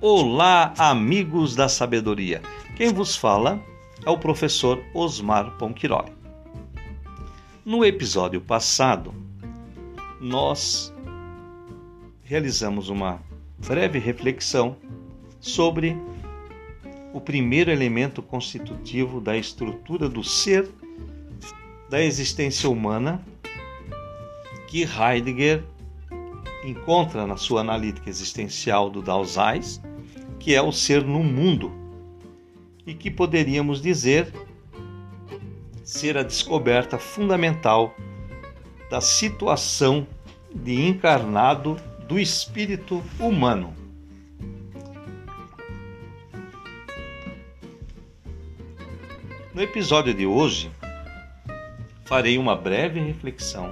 Olá, amigos da sabedoria. Quem vos fala é o professor Osmar Ponquiroli. No episódio passado, nós realizamos uma breve reflexão sobre o primeiro elemento constitutivo da estrutura do ser da existência humana que Heidegger encontra na sua analítica existencial do Dasein, que é o ser no mundo, e que poderíamos dizer ser a descoberta fundamental da situação de encarnado do espírito humano. No episódio de hoje, farei uma breve reflexão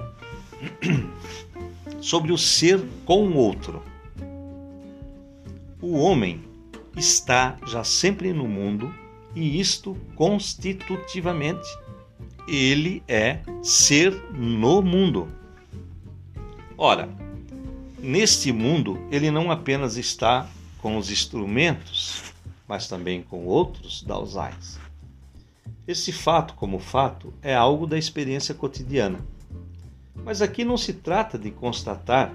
sobre o ser com o outro. O homem está já sempre no mundo e isto constitutivamente. Ele é ser no mundo. Ora, neste mundo ele não apenas está com os instrumentos, mas também com outros dausais. Esse fato, como fato, é algo da experiência cotidiana mas aqui não se trata de constatar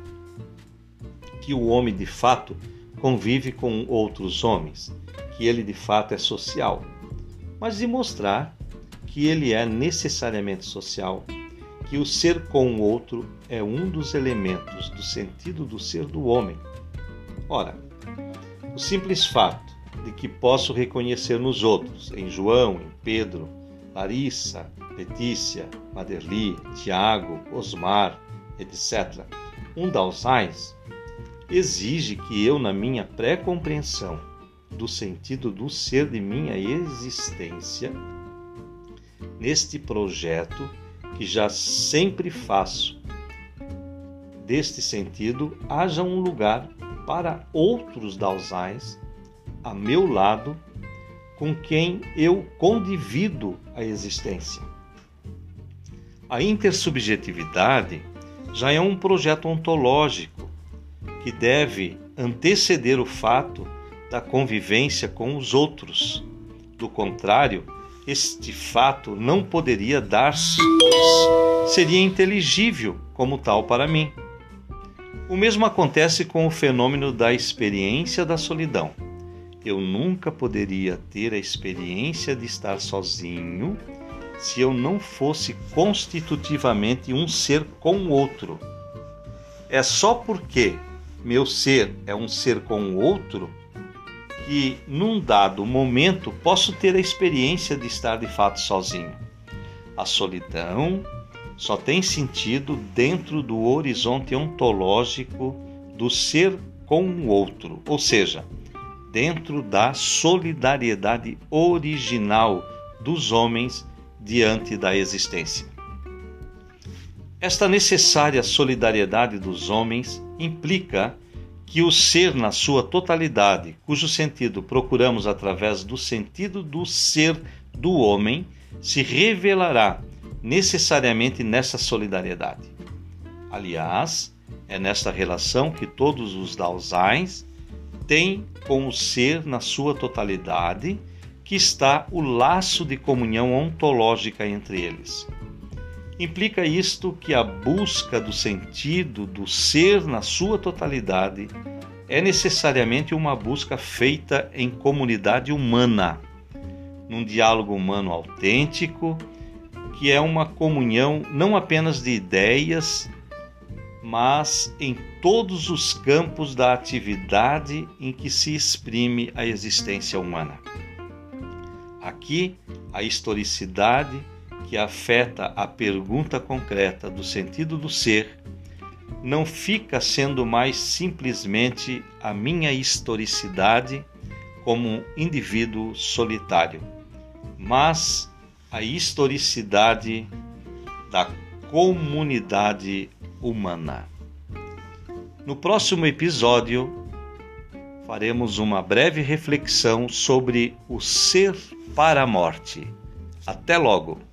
que o homem de fato convive com outros homens, que ele de fato é social, mas de mostrar que ele é necessariamente social, que o ser com o outro é um dos elementos do sentido do ser do homem. Ora, o simples fato de que posso reconhecer nos outros, em João, em Pedro, Larissa, Letícia, Maderli, Tiago, Osmar, etc., um Dalsais, exige que eu, na minha pré-compreensão do sentido do ser de minha existência, neste projeto que já sempre faço, deste sentido, haja um lugar para outros Dalsais a meu lado com quem eu condivido a existência. A intersubjetividade já é um projeto ontológico que deve anteceder o fato da convivência com os outros. Do contrário, este fato não poderia dar-se, pois seria inteligível como tal para mim. O mesmo acontece com o fenômeno da experiência da solidão eu nunca poderia ter a experiência de estar sozinho se eu não fosse constitutivamente um ser com o outro. É só porque meu ser é um ser com o outro que, num dado momento, posso ter a experiência de estar de fato sozinho. A solidão só tem sentido dentro do horizonte ontológico do ser com o outro, ou seja, dentro da solidariedade original dos homens diante da existência. Esta necessária solidariedade dos homens implica que o ser na sua totalidade, cujo sentido procuramos através do sentido do ser do homem, se revelará necessariamente nessa solidariedade. Aliás, é nesta relação que todos os Daosains tem com o ser na sua totalidade que está o laço de comunhão ontológica entre eles. Implica isto que a busca do sentido do ser na sua totalidade é necessariamente uma busca feita em comunidade humana, num diálogo humano autêntico, que é uma comunhão não apenas de ideias mas em todos os campos da atividade em que se exprime a existência humana. Aqui, a historicidade, que afeta a pergunta concreta do sentido do ser, não fica sendo mais simplesmente a minha historicidade como um indivíduo solitário, mas a historicidade da comunidade humana. No próximo episódio, faremos uma breve reflexão sobre o ser para a morte. Até logo!